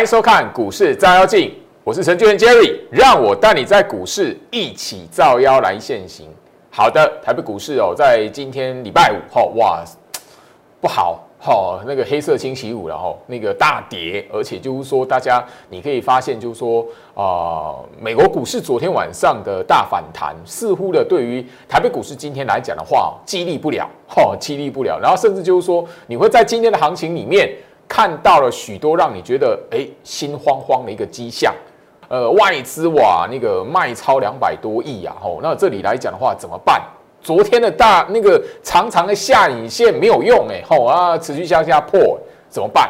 欢迎收看股市照妖镜，我是陈俊元 Jerry，让我带你在股市一起照妖来现行。好的，台北股市哦，在今天礼拜五哈，哇，不好哈，那个黑色星期五然后那个大跌，而且就是说，大家你可以发现，就是说啊，美国股市昨天晚上的大反弹，似乎的对于台北股市今天来讲的话，激励不了哈，激励不了，然后甚至就是说，你会在今天的行情里面看到了许多让你觉得哎心慌慌的一个迹象。呃，外资哇，那个卖超两百多亿呀，吼，那这里来讲的话怎么办？昨天的大那个长长的下影线没有用哎，吼啊，持续向下破怎么办？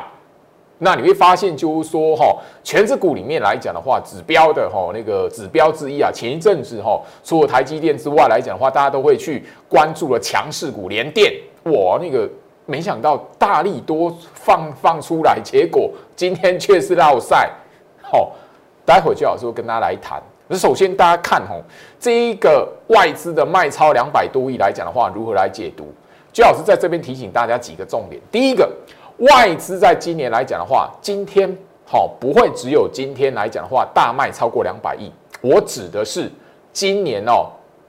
那你会发现就是说，哈，全指股里面来讲的话，指标的哈那个指标之一啊，前一阵子哈，除了台积电之外来讲的话，大家都会去关注了强势股联电，哇，那个没想到大力多放放出来，结果今天却是落赛，好。待会就老师会跟大家来谈。那首先大家看吼，这一个外资的卖超两百多亿来讲的话，如何来解读？最老师在这边提醒大家几个重点。第一个，外资在今年来讲的话，今天好不会只有今天来讲的话大卖超过两百亿。我指的是今年哦，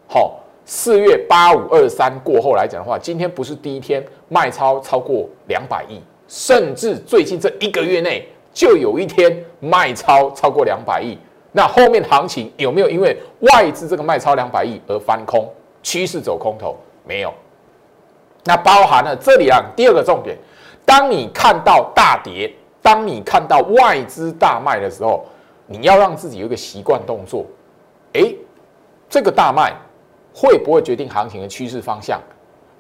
好四月八五二三过后来讲的话，今天不是第一天卖超超过两百亿，甚至最近这一个月内。就有一天卖超超过两百亿，那后面行情有没有因为外资这个卖超两百亿而翻空，趋势走空头？没有。那包含了这里啊，第二个重点，当你看到大跌，当你看到外资大卖的时候，你要让自己有一个习惯动作，诶，这个大卖会不会决定行情的趋势方向？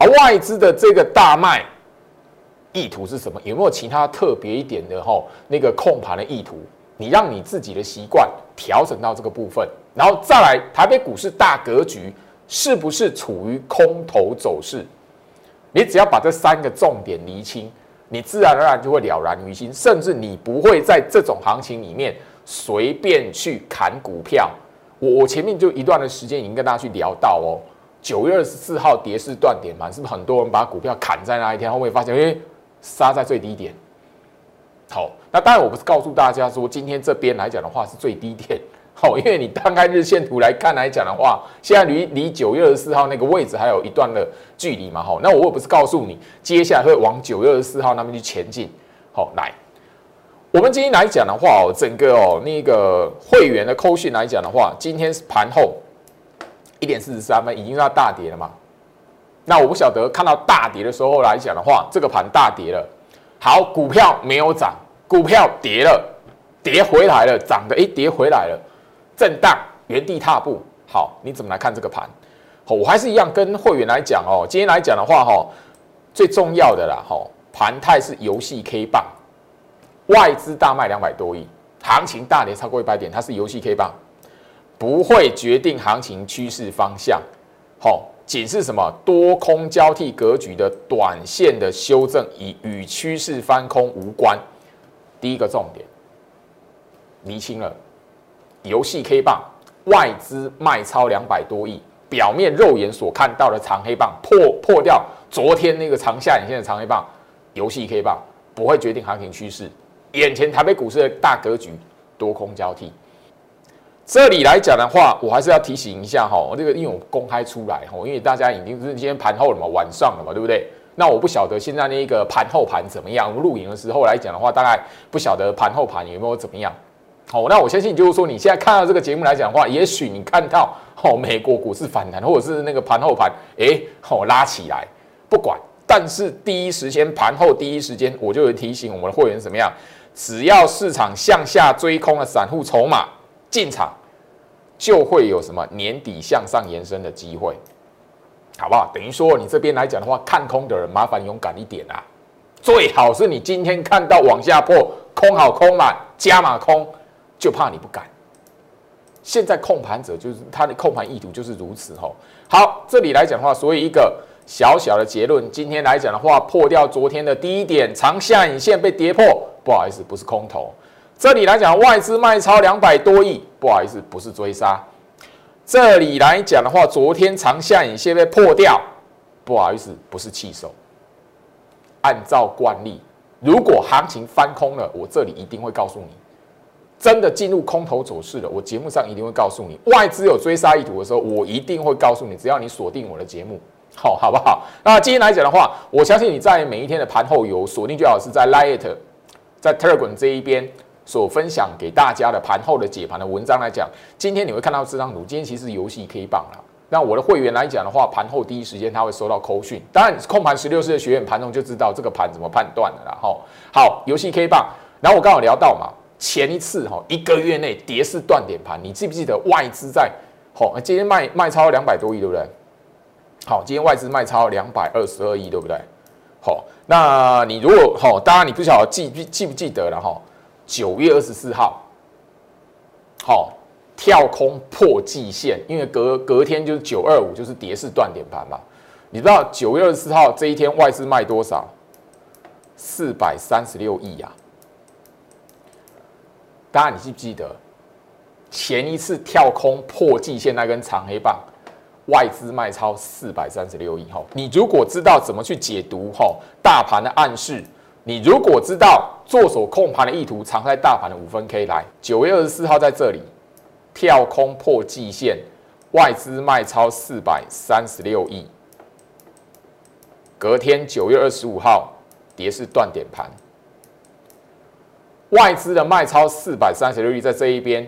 而外资的这个大卖。意图是什么？有没有其他特别一点的哈？那个控盘的意图，你让你自己的习惯调整到这个部分，然后再来台北股市大格局是不是处于空头走势？你只要把这三个重点厘清，你自然而然就会了然于心，甚至你不会在这种行情里面随便去砍股票。我我前面就一段的时间已经跟大家去聊到哦，九月二十四号跌势断点嘛，是不是很多人把股票砍在那一天，后面发现哎。杀在最低点，好，那当然我不是告诉大家说今天这边来讲的话是最低点，好，因为你摊开日线图来看来讲的话，现在离离九月二十四号那个位置还有一段的距离嘛，好，那我也不是告诉你接下来会往九月二十四号那边去前进，好，来，我们今天来讲的话哦，整个哦那个会员的扣讯来讲的话，今天是盘后一点四十三分，已经要大跌了嘛。那我不晓得看到大跌的时候来讲的话，这个盘大跌了，好，股票没有涨，股票跌了，跌回来了，涨的诶，跌回来了，震荡，原地踏步，好，你怎么来看这个盘？好，我还是一样跟会员来讲哦，今天来讲的话哈，最重要的啦，哈，盘态是游戏 K 棒，外资大卖两百多亿，行情大跌超过一百点，它是游戏 K 棒，不会决定行情趋势方向，好。仅是什么多空交替格局的短线的修正，与与趋势翻空无关。第一个重点，厘清了游戏 K 棒外资卖超两百多亿，表面肉眼所看到的长黑棒破破掉昨天那个长下影线的长黑棒，游戏 K 棒不会决定行情趋势。眼前台北股市的大格局多空交替。这里来讲的话，我还是要提醒一下哈，这个因为我公开出来哈，因为大家已经是今天盘后了嘛，晚上了嘛，对不对？那我不晓得现在那个盘后盘怎么样。录影的时候来讲的话，大概不晓得盘后盘有没有怎么样。好，那我相信就是说，你现在看到这个节目来讲的话，也许你看到哦，美国股市反弹，或者是那个盘后盘，哎，好拉起来，不管。但是第一时间盘后第一时间，我就会提醒我们的会员怎么样，只要市场向下追空的散户筹码进场。就会有什么年底向上延伸的机会，好不好？等于说你这边来讲的话，看空的人麻烦勇敢一点啊！最好是你今天看到往下破，空好空满加码空，就怕你不敢。现在控盘者就是他的控盘意图就是如此吼。好，这里来讲的话，所以一个小小的结论，今天来讲的话，破掉昨天的低点长下影线被跌破，不好意思，不是空头。这里来讲，外资卖超两百多亿，不好意思，不是追杀。这里来讲的话，昨天长下影线被破掉，不好意思，不是弃手。按照惯例，如果行情翻空了，我这里一定会告诉你，真的进入空头走势了，我节目上一定会告诉你。外资有追杀意图的时候，我一定会告诉你。只要你锁定我的节目，好，好不好？那今天来讲的话，我相信你在每一天的盘后有锁定，最好是在 Lite，在 Telegram 这一边所分享给大家的盘后的解盘的文章来讲。今天你会看到这张图，今天其实游戏 K 棒了。那我的会员来讲的话，盘后第一时间他会收到扣讯。当然，控盘十六式的学员盘中就知道这个盘怎么判断的了。哈，好，游戏 K 棒。然后我刚好聊到嘛，前一次哈一个月内跌势断点盘，你记不记得外资在？好，今天卖卖超两百多亿，对不对？好，今天外资卖超两百二十二亿，对不对？好，那你如果好，当然你不晓得记记不记得了哈？九月二十四号，好。跳空破季线，因为隔隔天就是九二五，就是跌势断点盘嘛。你知道九月二十四号这一天外资卖多少？四百三十六亿呀。大家你记不记得前一次跳空破季线那根长黑棒，外资卖超四百三十六亿？哈，你如果知道怎么去解读哈大盘的暗示，你如果知道做手控盘的意图藏在大盘的五分 K 来，九月二十四号在这里。跳空破季线，外资卖超四百三十六亿。隔天九月二十五号，跌势断点盘，外资的卖超四百三十六亿，在这一边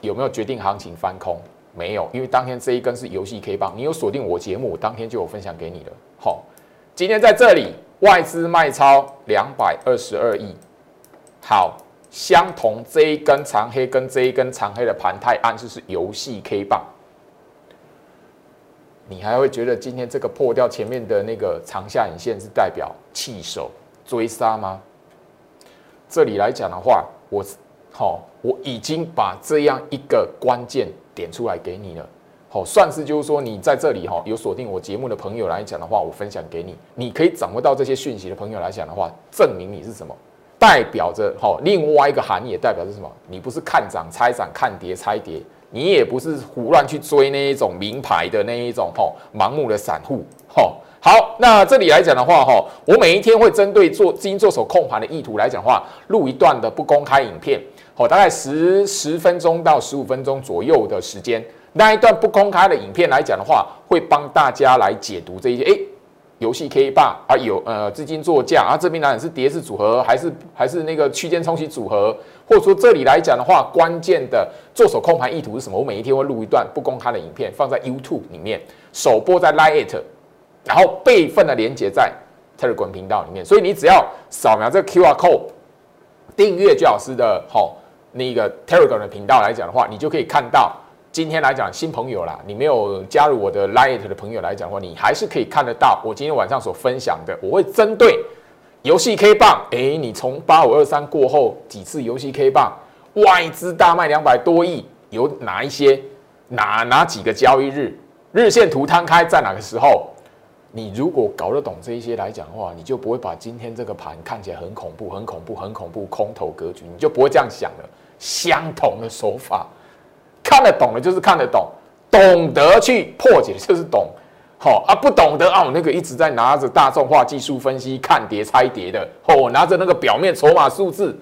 有没有决定行情翻空？没有，因为当天这一根是游戏 K 棒，你有锁定我节目，我当天就有分享给你了。好，今天在这里外资卖超两百二十二亿。好。相同这一根长黑跟这一根长黑的盘态暗示是游戏 K 棒，你还会觉得今天这个破掉前面的那个长下影线是代表弃守追杀吗？这里来讲的话，我好我已经把这样一个关键点出来给你了，好算是就是说你在这里哈有锁定我节目的朋友来讲的话，我分享给你，你可以掌握到这些讯息的朋友来讲的话，证明你是什么？代表着哈，另外一个含义代表是什么？你不是看涨猜涨，看跌猜跌，你也不是胡乱去追那一种名牌的那一种哈，盲目的散户哈。好，那这里来讲的话哈，我每一天会针对做资金做手控盘的意图来讲话，录一段的不公开影片，好，大概十十分钟到十五分钟左右的时间，那一段不公开的影片来讲的话，会帮大家来解读这一些诶。游戏 K 霸啊，有呃资金作价啊，这边呢是跌势组合，还是还是那个区间冲洗组合，或者说这里来讲的话，关键的做手控盘意图是什么？我每一天会录一段不公开的影片，放在 YouTube 里面，首播在 Lite，然后备份的连接在 Telegram 频道里面，所以你只要扫描这个 QR code，订阅巨老师的吼那个 Telegram 的频道来讲的话，你就可以看到。今天来讲，新朋友啦，你没有加入我的 Lite 的朋友来讲的话，你还是可以看得到我今天晚上所分享的。我会针对游戏 K 棒，哎，你从八五二三过后几次游戏 K 棒，外资大卖两百多亿，有哪一些？哪哪几个交易日？日线图摊开在哪个时候？你如果搞得懂这一些来讲的话，你就不会把今天这个盘看起来很恐怖、很恐怖、很恐怖空头格局，你就不会这样想了。相同的手法。看得懂的，就是看得懂；懂得去破解，就是懂。好啊，不懂得啊，那个一直在拿着大众化技术分析看跌猜跌的，哦，拿着那个表面筹码数字，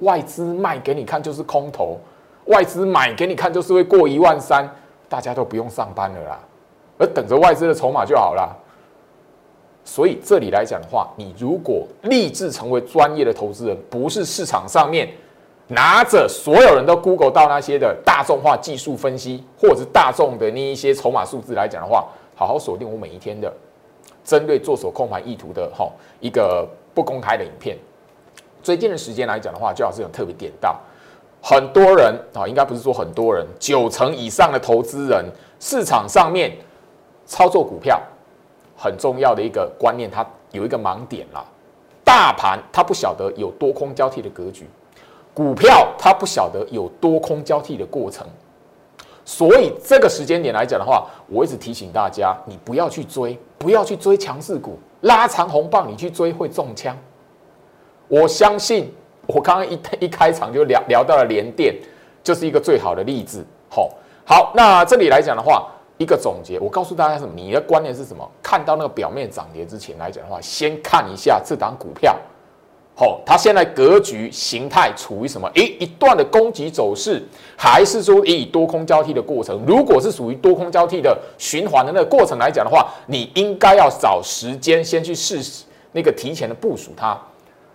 外资卖给你看就是空头，外资买给你看就是会过一万三，大家都不用上班了啦，而等着外资的筹码就好了。所以这里来讲的话，你如果立志成为专业的投资人，不是市场上面。拿着所有人都 Google 到那些的大众化技术分析，或者是大众的那一些筹码数字来讲的话，好好锁定我每一天的针对做手控盘意图的哈一个不公开的影片。最近的时间来讲的话，就好是有特别点到很多人啊，应该不是说很多人，九成以上的投资人，市场上面操作股票很重要的一个观念，它有一个盲点啦，大盘它不晓得有多空交替的格局。股票它不晓得有多空交替的过程，所以这个时间点来讲的话，我一直提醒大家，你不要去追，不要去追强势股，拉长红棒你去追会中枪。我相信我刚刚一一开场就聊聊到了联电，就是一个最好的例子。好，好，那这里来讲的话，一个总结，我告诉大家什么？你的观念是什么？看到那个表面涨跌之前来讲的话，先看一下这档股票。好，它现在格局形态处于什么？诶，一段的攻击走势，还是说以多空交替的过程？如果是属于多空交替的循环的那个过程来讲的话，你应该要找时间先去试那个提前的部署它，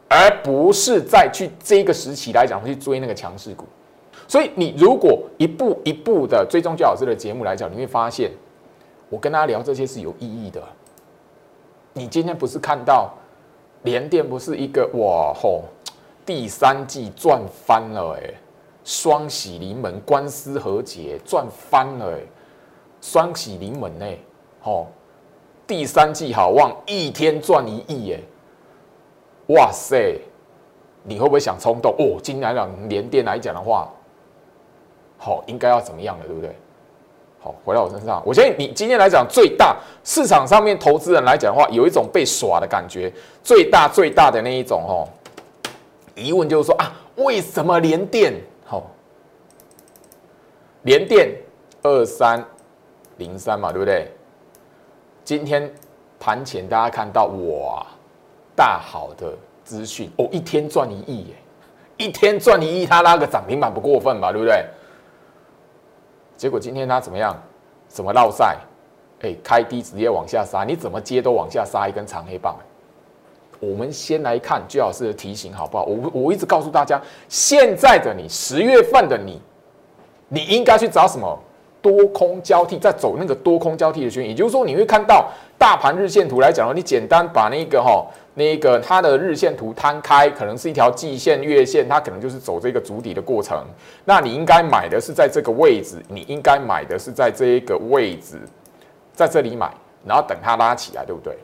而不是再去这个时期来讲去追那个强势股。所以你如果一步一步的追踪焦老师的节目来讲，你会发现我跟大家聊这些是有意义的。你今天不是看到？联电不是一个哇吼，第三季赚翻了哎，双喜临门，官司和解赚翻了哎，双喜临门呢，吼，第三季好旺，一天赚一亿哎，哇塞，你会不会想冲动哦？今天来讲联电来讲的话，好，应该要怎么样了，对不对？回到我身上，我相信你今天来讲最大市场上面投资人来讲的话，有一种被耍的感觉。最大最大的那一种哦，疑问就是说啊，为什么连电好？连电二三零三嘛，对不对？今天盘前大家看到哇，大好的资讯哦，一天赚一亿耶，一天赚一亿，他拉个涨停板不过分吧，对不对？结果今天它怎么样？怎么绕赛？哎，开低直接往下杀，你怎么接都往下杀一根长黑棒。我们先来看最老师提醒好不好？我我一直告诉大家，现在的你，十月份的你，你应该去找什么？多空交替，在走那个多空交替的圈，也就是说，你会看到大盘日线图来讲的话，你简单把那个哈。那个它的日线图摊开，可能是一条季线、月线，它可能就是走这个主底的过程。那你应该买的是在这个位置，你应该买的是在这一个位置，在这里买，然后等它拉起来，对不对？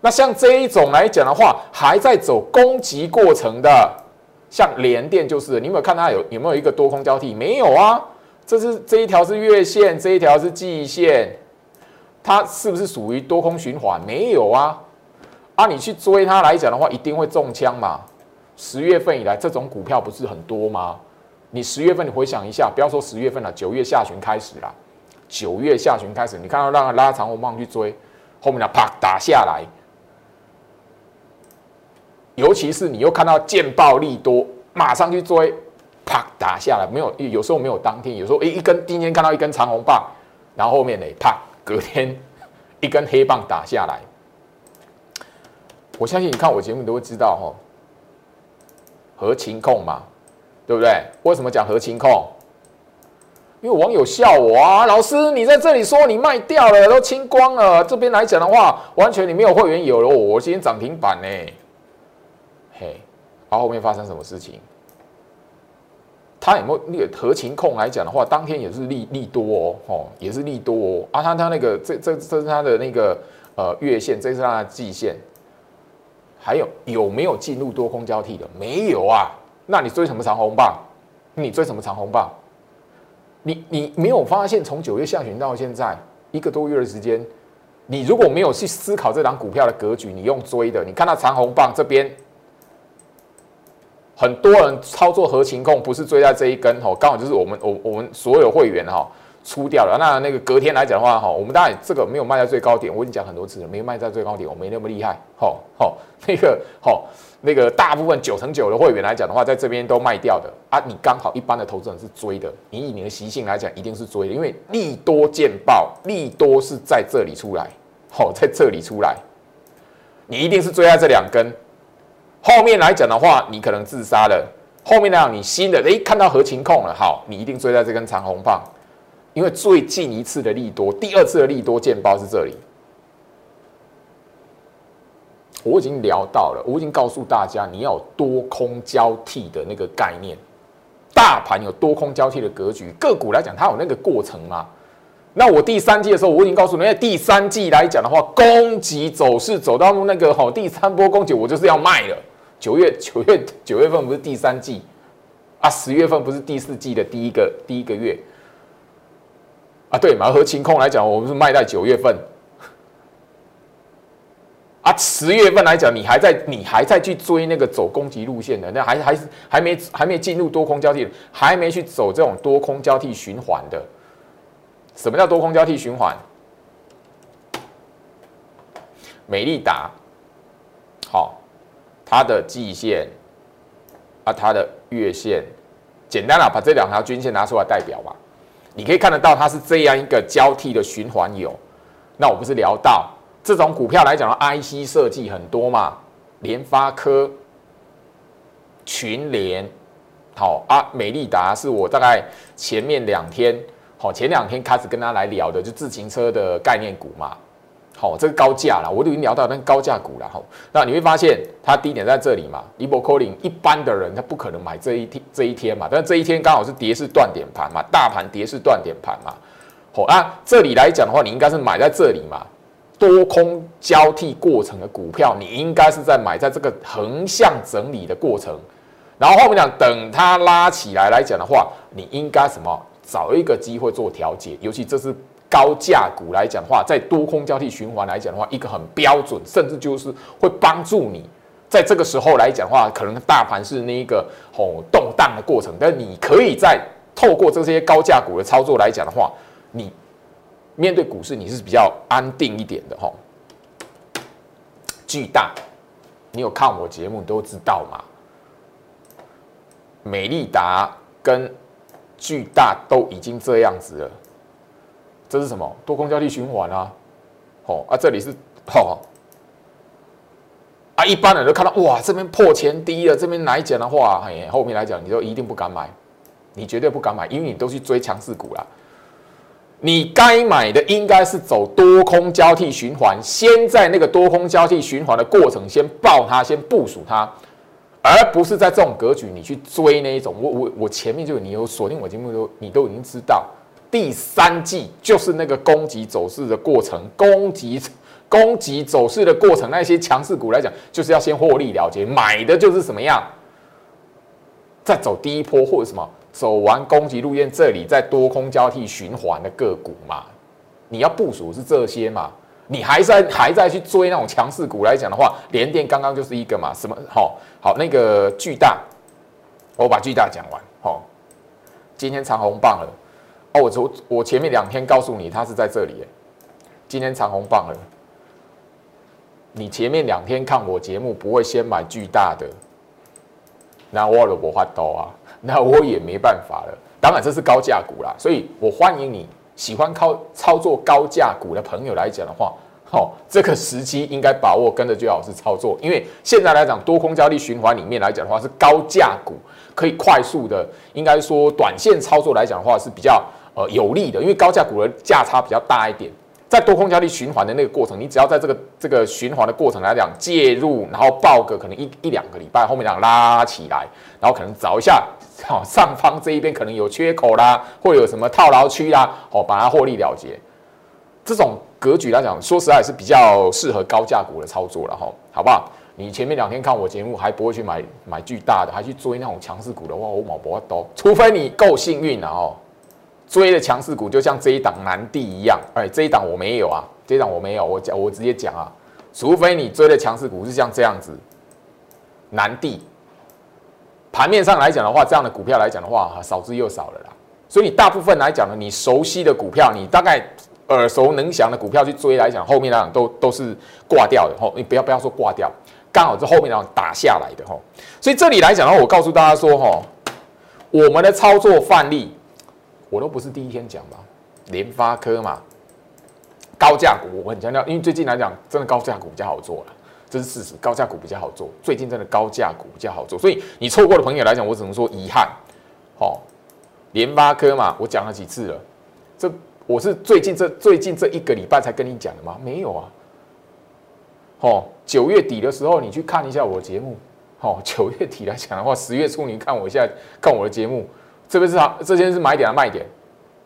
那像这一种来讲的话，还在走攻击过程的，像联电就是，你有没有看它有有没有一个多空交替？没有啊，这是这一条是月线，这一条是季线，它是不是属于多空循环？没有啊。那你去追它来讲的话，一定会中枪嘛？十月份以来，这种股票不是很多吗？你十月份，你回想一下，不要说十月份了，九月下旬开始了，九月下旬开始，你看到让它拉长红棒去追，后面的啪打下来，尤其是你又看到见暴利多，马上去追，啪打下来，没有有时候没有当天，有时候诶一根今天看到一根长红棒，然后后面呢啪隔天一根黑棒打下来。我相信你看我节目，你都会知道哈，合情控嘛，对不对？为什么讲合情控？因为网友笑我啊，老师你在这里说你卖掉了，都清光了。这边来讲的话，完全你没有会员有了，我今天涨停板呢。嘿，然后后面发生什么事情？他有没有那个合情控来讲的话，当天也是利利多哦，哦，也是利多哦。啊，他他那个这这这是他的那个呃月线，这是他的季线。还有有没有进入多空交替的？没有啊，那你追什么长红棒？你追什么长红棒？你你没有发现从九月下旬到现在一个多月的时间，你如果没有去思考这档股票的格局，你用追的，你看到长红棒这边，很多人操作合情控不是追在这一根哦，刚好就是我们我我们所有会员哈。出掉了，那那个隔天来讲的话，哈，我们当然这个没有卖在最高点，我已经讲很多次了，没有卖在最高点，我没那么厉害，好好，那个好，那个大部分九成九的会员来讲的话，在这边都卖掉的。啊，你刚好一般的投资人是追的，你以你的习性来讲，一定是追的，因为利多见报，利多是在这里出来，好，在这里出来，你一定是追在这两根，后面来讲的话，你可能自杀了，后面那样你新的，诶，看到合情控了，好，你一定追在这根长红棒。因为最近一次的利多，第二次的利多见报是这里，我已经聊到了，我已经告诉大家，你要有多空交替的那个概念，大盘有多空交替的格局，个股来讲，它有那个过程吗？那我第三季的时候，我已经告诉你，第三季来讲的话，攻击走势走到那个好第三波攻击，我就是要卖了。九月九月九月份不是第三季啊，十月份不是第四季的第一个第一个月。啊，对，嘛，和清空来讲，我们是卖在九月份。啊，十月份来讲，你还在，你还在去追那个走攻击路线的，那还还还没还没进入多空交替，还没去走这种多空交替循环的。什么叫多空交替循环？美利达，好，它的季线、啊，它的月线，简单了，把这两条均线拿出来代表吧。你可以看得到，它是这样一个交替的循环有。那我不是聊到这种股票来讲的 IC 设计很多嘛，联发科、群联，好啊，美利达是我大概前面两天，好前两天开始跟他来聊的，就自行车的概念股嘛。好，这个高价了，我都已经聊到那高价股了哈。那你会发现，它低点在这里嘛 l i b o c o l i n 一般的人他不可能买这一天这一天嘛，但这一天刚好是跌势断点盘嘛，大盘跌势断点盘嘛。好，那这里来讲的话，你应该是买在这里嘛，多空交替过程的股票，你应该是在买在这个横向整理的过程，然后后面讲等它拉起来来讲的话，你应该什么找一个机会做调节，尤其这是。高价股来讲的话，在多空交替循环来讲的话，一个很标准，甚至就是会帮助你在这个时候来讲的话，可能大盘是那一个吼动荡的过程，但你可以在透过这些高价股的操作来讲的话，你面对股市你是比较安定一点的吼。巨大，你有看我节目都知道嘛？美利达跟巨大都已经这样子了。这是什么多空交替循环啊？好啊，这里是好啊，一般人都看到哇，这边破前低了，这边来讲的话，哎，后面来讲，你就一定不敢买，你绝对不敢买，因为你都去追强势股了。你该买的应该是走多空交替循环，先在那个多空交替循环的过程先爆它，先部署它，而不是在这种格局你去追那一种。我我我前面就你有锁定我节目都你都已经知道。第三季就是那个攻击走势的过程，攻击攻击走势的过程，那些强势股来讲，就是要先获利了结，买的就是什么样，再走第一波或者什么，走完攻击路线，这里在多空交替循环的个股嘛，你要部署是这些嘛，你还在还在去追那种强势股来讲的话，联电刚刚就是一个嘛，什么好好那个巨大，我把巨大讲完，好，今天长红棒了。哦，我昨我前面两天告诉你，它是在这里，今天长红棒了。你前面两天看我节目不会先买巨大的，那我了我发刀啊，那我也没办法了。当然这是高价股啦，所以我欢迎你喜欢靠操作高价股的朋友来讲的话，好，这个时机应该把握，跟着最好是操作，因为现在来讲多空交易循环里面来讲的话是高价股，可以快速的，应该说短线操作来讲的话是比较。呃，有利的，因为高价股的价差比较大一点，在多空交易循环的那个过程，你只要在这个这个循环的过程来讲介入，然后报个可能一一两个礼拜，后面讲拉起来，然后可能找一下，好上方这一边可能有缺口啦，或有什么套牢区啦，哦，把它获利了结。这种格局来讲，说实在是比较适合高价股的操作了哈，好不好？你前面两天看我节目还不会去买买巨大的，还去追那种强势股的话，我毛不多，除非你够幸运了哦。追的强势股就像这一档南地一样，哎，这一档我没有啊，这一档我没有，我讲我直接讲啊，除非你追的强势股是像这样子，南地，盘面上来讲的话，这样的股票来讲的话，少之又少了啦。所以大部分来讲呢，你熟悉的股票，你大概耳熟能详的股票去追来讲，后面来讲都都是挂掉的吼，你不要不要说挂掉，刚好是后面来讲打下来的吼。所以这里来讲的话，我告诉大家说吼，我们的操作范例。我都不是第一天讲吧，联发科嘛，高价股我很强调，因为最近来讲，真的高价股比较好做了，这是事实，高价股比较好做，最近真的高价股比较好做，所以你错过的朋友来讲，我只能说遗憾。好，联发科嘛，我讲了几次了，这我是最近这最近这一个礼拜才跟你讲的吗？没有啊。哦，九月底的时候你去看一下我的节目，哦，九月底来讲的话，十月初你看我一下看我的节目。这边是好，这边是买点啊卖点，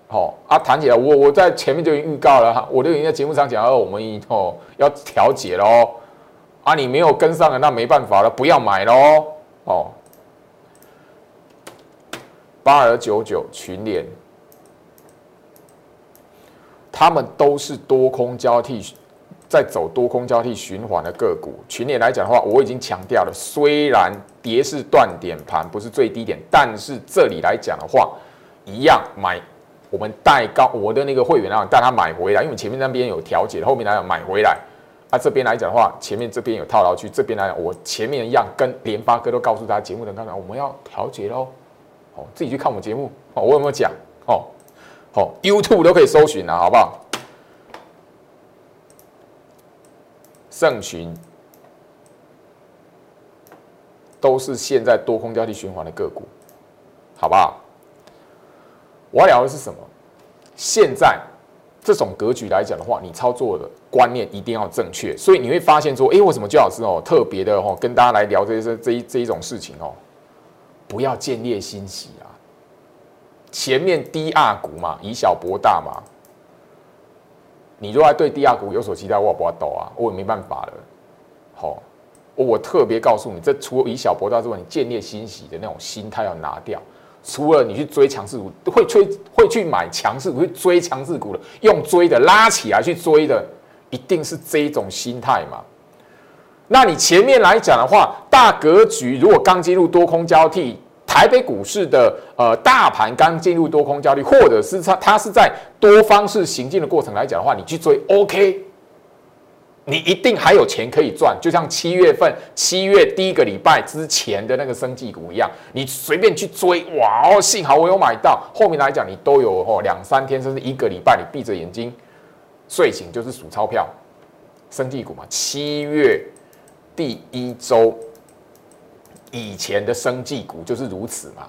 好啊，谈起来我我在前面就已经预告了哈，我都已经在节目上讲了，我们以后要调节喽，啊，你没有跟上的那没办法了，不要买喽，哦，八二九九群联，他们都是多空交替。在走多空交替循环的个股群里来讲的话，我已经强调了，虽然跌是断点盘，不是最低点，但是这里来讲的话，一样买我们带高我的那个会员啊，带他买回来，因为前面那边有调节，后面来讲买回来，啊，这边来讲的话，前面这边有套牢区，这边来讲，我前面一样跟联发哥都告诉大家，节目的刚刚我们要调节喽。哦，自己去看我们节目哦，我有没有讲？哦，好，YouTube 都可以搜寻啊，好不好？盛群都是现在多空交替循环的个股，好不好？我要聊的是什么？现在这种格局来讲的话，你操作的观念一定要正确，所以你会发现说，哎，为什么就老师哦特别的哦跟大家来聊这些这一这一种事情哦？不要见猎心喜啊！前面低二股嘛，以小博大嘛。你如果对低二股有所期待，我也不要抖啊，我也没办法了。好，我特别告诉你，这除了以小博大之外，你见猎欣喜的那种心态要拿掉。除了你去追强势股，会追会去买强势股，会追强势股的，用追的拉起来去追的，一定是这一种心态嘛。那你前面来讲的话，大格局如果刚进入多空交替，台北股市的呃大盘刚进入多空交替，或者是它它是在多方式行进的过程来讲的话，你去追 OK，你一定还有钱可以赚。就像七月份七月第一个礼拜之前的那个生技股一样，你随便去追，哇哦，幸好我有买到。后面来讲，你都有哦两三天甚至一个礼拜，你闭着眼睛睡醒就是数钞票，生技股嘛，七月。第一周以前的生技股就是如此嘛？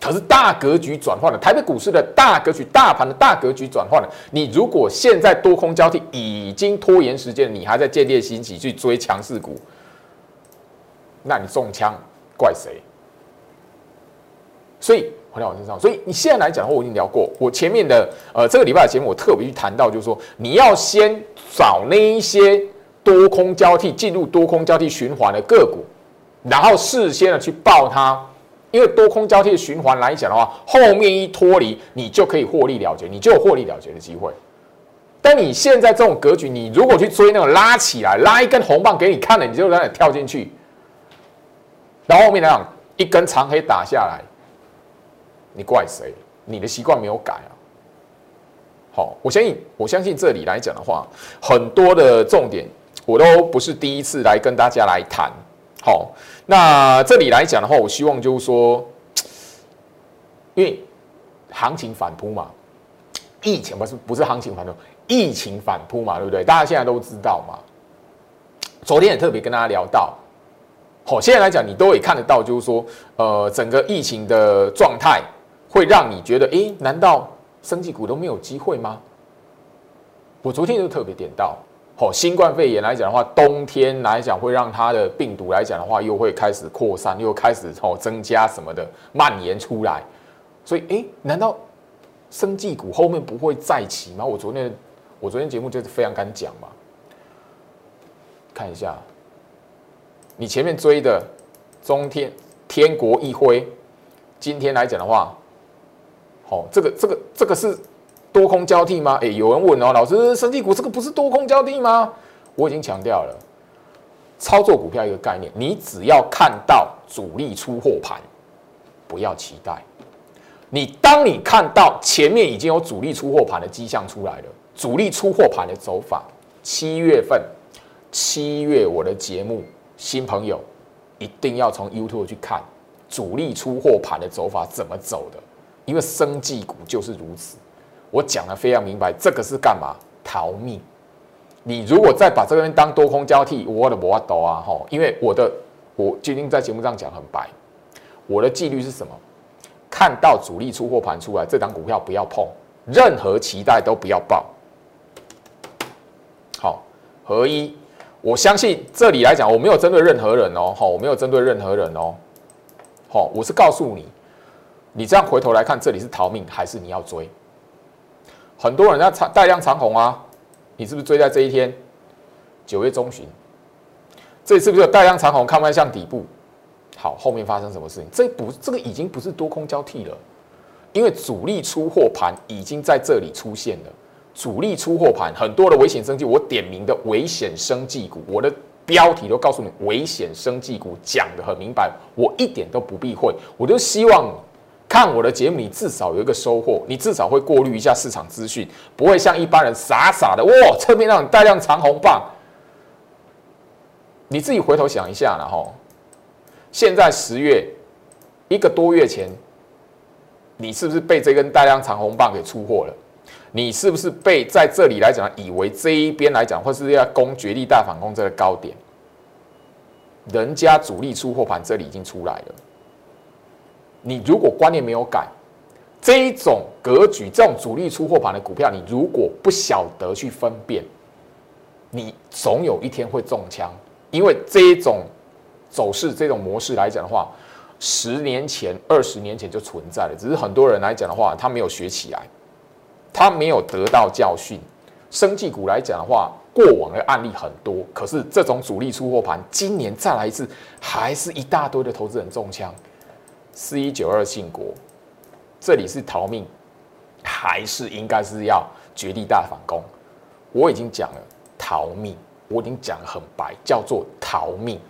可是大格局转换了，台北股市的大格局、大盘的大格局转换了。你如果现在多空交替，已经拖延时间，你还在建立兴起去追强势股，那你中枪怪谁？所以回到我身上，所以你现在来讲的话，我已经聊过。我前面的呃这个礼拜的节目，我特别去谈到，就是说你要先找那一些。多空交替进入多空交替循环的个股，然后事先的去报它，因为多空交替循环来讲的话，后面一脱离，你就可以获利了结，你就有获利了结的机会。但你现在这种格局，你如果去追那种拉起来，拉一根红棒给你看了，你就在那跳进去，然后后面来讲一根长黑打下来，你怪谁？你的习惯没有改啊。好，我相信，我相信这里来讲的话，很多的重点。我都不是第一次来跟大家来谈，好，那这里来讲的话，我希望就是说，因为行情反扑嘛，疫情不是不是行情反扑，疫情反扑嘛，对不对？大家现在都知道嘛。昨天也特别跟大家聊到，好，现在来讲你都可以看得到，就是说，呃，整个疫情的状态会让你觉得，哎，难道生技股都没有机会吗？我昨天就特别点到。哦，新冠肺炎来讲的话，冬天来讲会让它的病毒来讲的话，又会开始扩散，又开始哦增加什么的蔓延出来。所以，哎，难道生技股后面不会再起吗？我昨天我昨天节目就是非常敢讲嘛。看一下，你前面追的中天天国一辉，今天来讲的话，好，这个这个这个是。多空交替吗？哎，有人问哦，老师，生技股这个不是多空交替吗？我已经强调了，操作股票一个概念，你只要看到主力出货盘，不要期待。你当你看到前面已经有主力出货盘的迹象出来了，主力出货盘的走法，七月份，七月我的节目，新朋友一定要从 YouTube 去看主力出货盘的走法怎么走的，因为生技股就是如此。我讲的非常明白，这个是干嘛？逃命！你如果再把这个人当多空交替，我的我抖啊吼！因为我的我今天在节目上讲很白，我的纪律是什么？看到主力出货盘出来，这档股票不要碰，任何期待都不要报。好，合一，我相信这里来讲，我没有针对任何人哦，好，我没有针对任何人哦，好，我是告诉你，你这样回头来看，这里是逃命还是你要追？很多人在长大量长红啊，你是不是追在这一天？九月中旬，这是不是有大量长红？看不看像底部？好，后面发生什么事情？这不，这个已经不是多空交替了，因为主力出货盘已经在这里出现了。主力出货盘，很多的危险生计，我点名的危险生计股，我的标题都告诉你，危险生计股讲的很明白，我一点都不避讳，我就希望。看我的节目，你至少有一个收获，你至少会过滤一下市场资讯，不会像一般人傻傻的哇，侧面让你带量长红棒，你自己回头想一下了哈。现在十月一个多月前，你是不是被这根大量长红棒给出货了？你是不是被在这里来讲，以为这一边来讲，或是要攻绝地大反攻这个高点？人家主力出货盘这里已经出来了。你如果观念没有改，这一种格局，这种主力出货盘的股票，你如果不晓得去分辨，你总有一天会中枪，因为这一种。走势这种模式来讲的话，十年前、二十年前就存在了，只是很多人来讲的话，他没有学起来，他没有得到教训。生技股来讲的话，过往的案例很多，可是这种主力出货盘，今年再来一次，还是一大堆的投资人中枪。四一九二信国，这里是逃命，还是应该是要绝地大反攻？我已经讲了逃命，我已经讲很白，叫做逃命。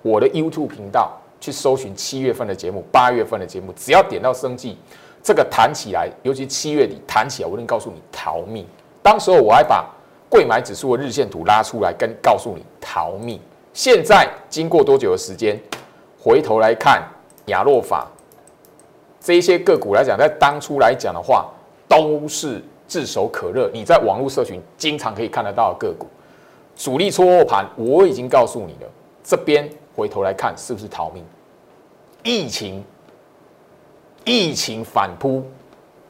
我的 YouTube 频道去搜寻七月份的节目、八月份的节目，只要点到生计，这个弹起来，尤其七月底弹起来，我能告诉你逃命。当时候我还把贵买指数的日线图拉出来，跟告诉你逃命。现在经过多久的时间，回头来看亚洛法这一些个股来讲，在当初来讲的话，都是炙手可热。你在网络社群经常可以看得到的个股，主力出货盘，我已经告诉你了，这边。回头来看，是不是逃命？疫情，疫情反扑，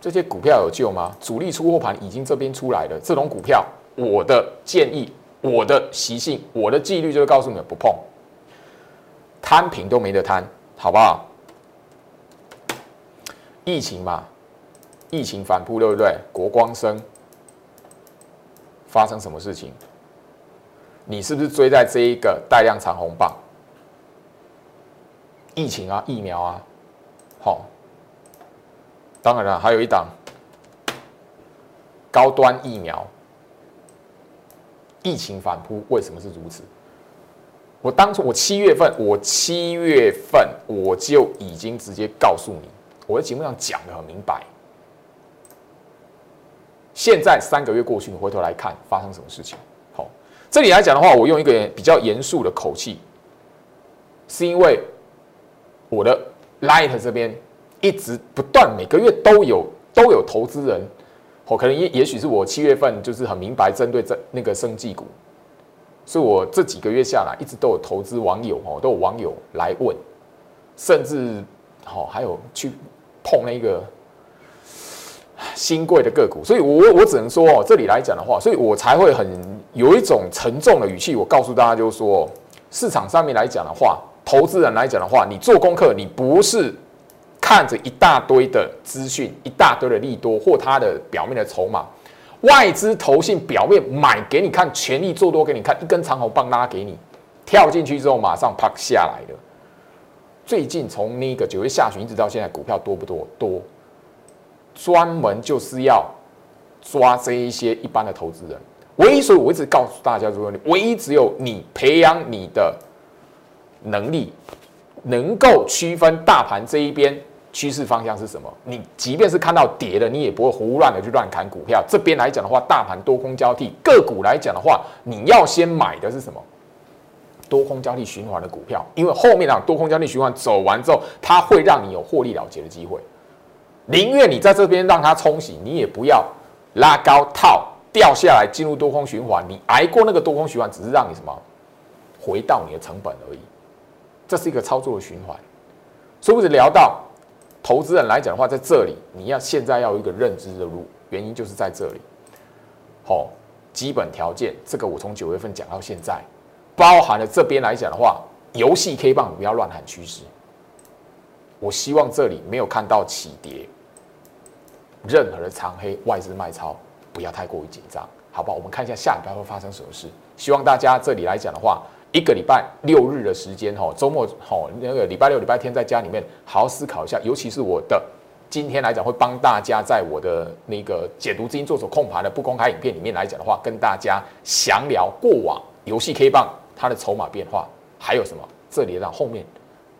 这些股票有救吗？主力出货盘已经这边出来了，这种股票，我的建议，我的习性，我的纪律就是告诉你们不碰，摊平都没得摊，好不好？疫情嘛，疫情反扑，对不对？国光生发生什么事情？你是不是追在这一个带量长红棒？疫情啊，疫苗啊，好，当然了，还有一档高端疫苗，疫情反扑，为什么是如此？我当初我七月份，我七月份我就已经直接告诉你，我在节目上讲的很明白。现在三个月过去，你回头来看发生什么事情？好，这里来讲的话，我用一个比较严肃的口气，是因为。我的 Light 这边一直不断，每个月都有都有投资人，哦，可能也也许是我七月份就是很明白针对这那个生技股，所以我这几个月下来一直都有投资网友哦，都有网友来问，甚至哦还有去碰那个新贵的个股，所以我我只能说哦，这里来讲的话，所以我才会很有一种沉重的语气，我告诉大家就是说，市场上面来讲的话。投资人来讲的话，你做功课，你不是看着一大堆的资讯、一大堆的利多或它的表面的筹码，外资投信表面买给你看，全力做多给你看，一根长红棒拉给你，跳进去之后马上啪下来了。最近从那个九月下旬一直到现在，股票多不多？多，专门就是要抓这一些一般的投资人。唯一，所以我一直告诉大家说，唯一只有你培养你的。能力能够区分大盘这一边趋势方向是什么？你即便是看到跌了，你也不会胡乱的去乱砍股票。这边来讲的话，大盘多空交替，个股来讲的话，你要先买的是什么？多空交替循环的股票，因为后面啊多空交替循环走完之后，它会让你有获利了结的机会。宁愿你在这边让它冲洗，你也不要拉高套掉下来进入多空循环。你挨过那个多空循环，只是让你什么回到你的成本而已。这是一个操作的循环，所以我只聊到投资人来讲的话，在这里你要现在要有一个认知的路，原因就是在这里。好，基本条件，这个我从九月份讲到现在，包含了这边来讲的话，游戏 K 棒不要乱喊趋势。我希望这里没有看到起跌，任何的长黑外资卖超不要太过于紧张，好吧？我们看一下下礼拜会发生什么事。希望大家这里来讲的话。一个礼拜六日的时间，哈，周末，哈，那个礼拜六、礼拜天在家里面好好思考一下，尤其是我的今天来讲，会帮大家在我的那个解读资金做手控盘的不公开影片里面来讲的话，跟大家详聊过往游戏 K 棒它的筹码变化，还有什么？这里让后面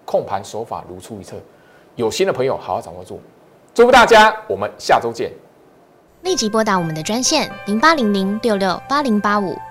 控盘手法如出一辙，有心的朋友好好掌握住。祝福大家，我们下周见。立即拨打我们的专线零八零零六六八零八五。